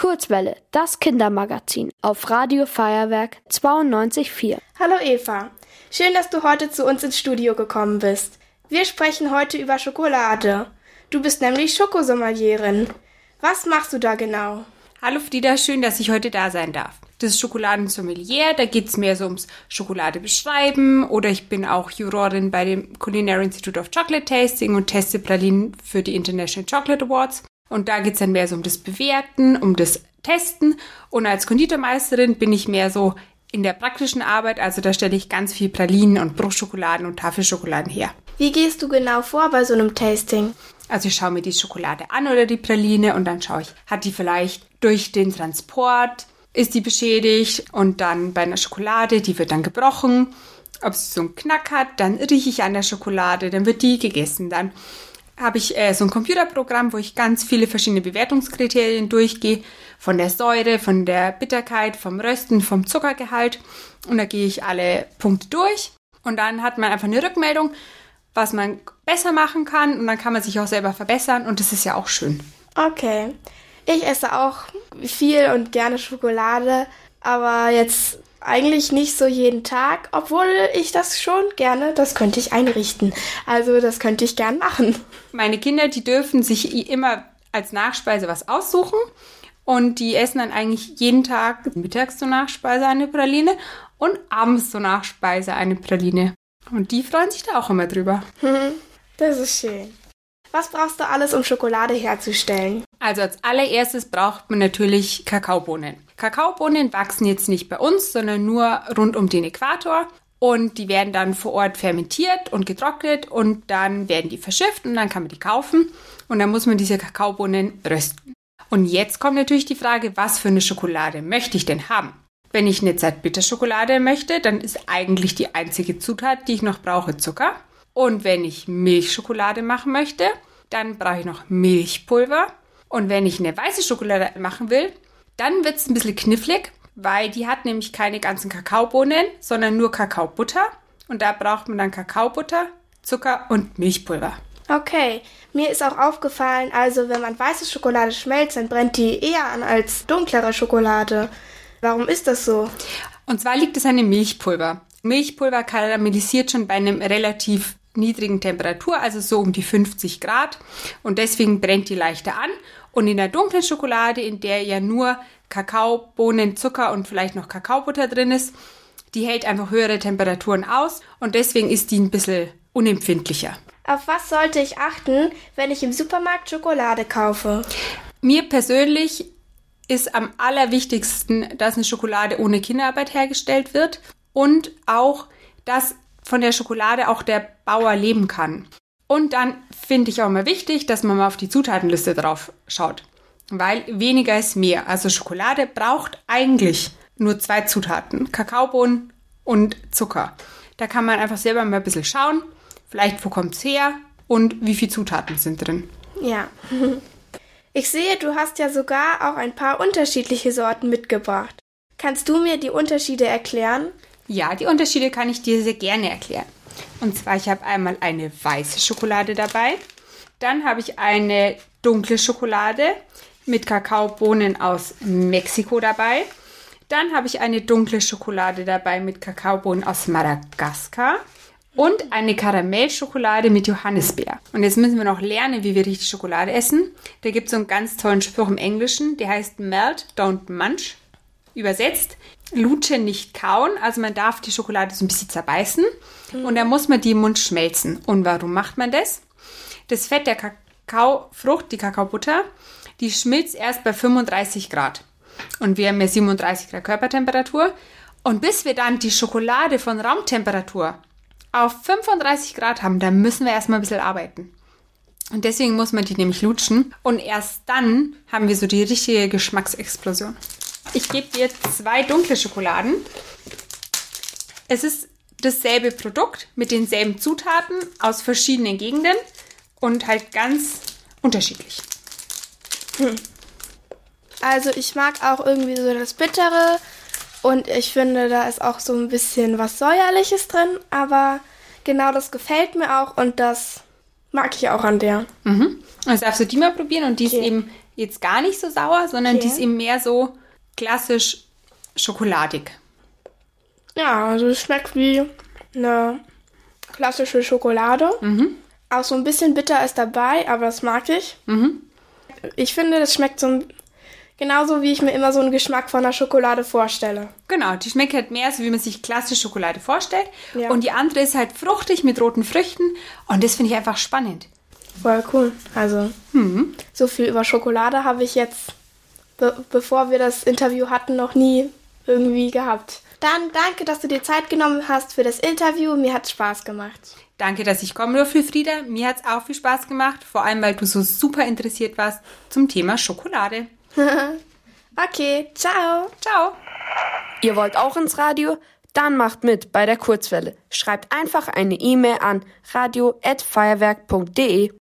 Kurzwelle, das Kindermagazin auf Radio Feuerwerk 92.4. Hallo Eva, schön, dass du heute zu uns ins Studio gekommen bist. Wir sprechen heute über Schokolade. Du bist nämlich Schokosommelieren. Was machst du da genau? Hallo Frieda, schön, dass ich heute da sein darf. Das ist Schokoladensommelier, da geht's mehr so ums Schokolade beschreiben oder ich bin auch Jurorin bei dem Culinary Institute of Chocolate Tasting und teste Pralinen für die International Chocolate Awards. Und da geht's dann mehr so um das Bewerten, um das Testen. Und als Konditormeisterin bin ich mehr so in der praktischen Arbeit. Also da stelle ich ganz viel Pralinen und Bruchschokoladen und Tafelschokoladen her. Wie gehst du genau vor bei so einem Tasting? Also ich schaue mir die Schokolade an oder die Praline und dann schaue ich, hat die vielleicht durch den Transport, ist die beschädigt und dann bei einer Schokolade, die wird dann gebrochen. Ob sie so einen Knack hat, dann rieche ich an der Schokolade, dann wird die gegessen. Dann habe ich äh, so ein Computerprogramm, wo ich ganz viele verschiedene Bewertungskriterien durchgehe. Von der Säure, von der Bitterkeit, vom Rösten, vom Zuckergehalt. Und da gehe ich alle Punkte durch. Und dann hat man einfach eine Rückmeldung, was man besser machen kann. Und dann kann man sich auch selber verbessern. Und das ist ja auch schön. Okay. Ich esse auch viel und gerne Schokolade. Aber jetzt eigentlich nicht so jeden Tag, obwohl ich das schon gerne, das könnte ich einrichten. Also das könnte ich gern machen. Meine Kinder, die dürfen sich immer als Nachspeise was aussuchen und die essen dann eigentlich jeden Tag mittags zur Nachspeise eine Praline und abends zur Nachspeise eine Praline. Und die freuen sich da auch immer drüber. Das ist schön. Was brauchst du alles, um Schokolade herzustellen? Also als allererstes braucht man natürlich Kakaobohnen. Kakaobohnen wachsen jetzt nicht bei uns, sondern nur rund um den Äquator. Und die werden dann vor Ort fermentiert und getrocknet und dann werden die verschifft und dann kann man die kaufen. Und dann muss man diese Kakaobohnen rösten. Und jetzt kommt natürlich die Frage, was für eine Schokolade möchte ich denn haben? Wenn ich eine Zartbitterschokolade möchte, dann ist eigentlich die einzige Zutat, die ich noch brauche, Zucker. Und wenn ich Milchschokolade machen möchte, dann brauche ich noch Milchpulver. Und wenn ich eine weiße Schokolade machen will, dann wird es ein bisschen knifflig, weil die hat nämlich keine ganzen Kakaobohnen, sondern nur Kakaobutter. Und da braucht man dann Kakaobutter, Zucker und Milchpulver. Okay, mir ist auch aufgefallen, also wenn man weiße Schokolade schmelzt, dann brennt die eher an als dunklere Schokolade. Warum ist das so? Und zwar liegt es an dem Milchpulver. Milchpulver karamellisiert schon bei einem relativ niedrigen Temperatur, also so um die 50 Grad. Und deswegen brennt die leichter an. Und in der dunklen Schokolade, in der ja nur Kakao, Bohnen, Zucker und vielleicht noch Kakaobutter drin ist, die hält einfach höhere Temperaturen aus und deswegen ist die ein bisschen unempfindlicher. Auf was sollte ich achten, wenn ich im Supermarkt Schokolade kaufe? Mir persönlich ist am allerwichtigsten, dass eine Schokolade ohne Kinderarbeit hergestellt wird und auch, dass von der Schokolade auch der Bauer leben kann. Und dann finde ich auch mal wichtig, dass man mal auf die Zutatenliste drauf schaut. Weil weniger ist mehr. Also Schokolade braucht eigentlich nur zwei Zutaten. Kakaobohnen und Zucker. Da kann man einfach selber mal ein bisschen schauen. Vielleicht wo kommt es her und wie viele Zutaten sind drin. Ja. Ich sehe, du hast ja sogar auch ein paar unterschiedliche Sorten mitgebracht. Kannst du mir die Unterschiede erklären? Ja, die Unterschiede kann ich dir sehr gerne erklären. Und zwar, ich habe einmal eine weiße Schokolade dabei. Dann habe ich eine dunkle Schokolade mit Kakaobohnen aus Mexiko dabei. Dann habe ich eine dunkle Schokolade dabei mit Kakaobohnen aus Madagaskar. Und eine Karamellschokolade mit Johannisbeer. Und jetzt müssen wir noch lernen, wie wir richtig Schokolade essen. Da gibt es so einen ganz tollen Spruch im Englischen, der heißt Melt, don't munch. Übersetzt, Lutsche nicht kauen, also man darf die Schokolade so ein bisschen zerbeißen mhm. und dann muss man die im Mund schmelzen. Und warum macht man das? Das Fett der Kakaofrucht, die Kakaobutter, die schmilzt erst bei 35 Grad. Und wir haben ja 37 Grad Körpertemperatur. Und bis wir dann die Schokolade von Raumtemperatur auf 35 Grad haben, da müssen wir erstmal ein bisschen arbeiten. Und deswegen muss man die nämlich lutschen. Und erst dann haben wir so die richtige Geschmacksexplosion. Ich gebe dir zwei dunkle Schokoladen. Es ist dasselbe Produkt mit denselben Zutaten aus verschiedenen Gegenden und halt ganz unterschiedlich. Hm. Also ich mag auch irgendwie so das Bittere und ich finde, da ist auch so ein bisschen was Säuerliches drin, aber genau das gefällt mir auch und das mag ich auch an der. Mhm. Also darfst du die mal probieren und die okay. ist eben jetzt gar nicht so sauer, sondern Okay. die ist eben mehr so klassisch schokoladig. Ja, also es schmeckt wie eine klassische Schokolade. Auch so ein bisschen bitter ist dabei, aber das mag ich. Ich finde, das schmeckt so ein, genauso, wie ich mir immer so einen Geschmack von einer Schokolade vorstelle. Genau, die schmeckt halt mehr so, wie man sich klassische Schokolade vorstellt. Ja. Und die andere ist halt fruchtig mit roten Früchten. Und das finde ich einfach spannend. Voll cool. Also, so viel über Schokolade habe ich jetzt, be bevor wir das Interview hatten, noch nie irgendwie gehabt. Dann danke, dass du dir Zeit genommen hast für das Interview. Mir hat Spaß gemacht. Danke, dass ich kommen durfte, Frieda. Mir hat es auch viel Spaß gemacht. Vor allem, weil du so super interessiert warst zum Thema Schokolade. Okay, ciao. Ciao. Ihr wollt auch ins Radio? Dann macht mit bei der Kurzwelle. Schreibt einfach eine E-Mail an radio@feuerwerk.de.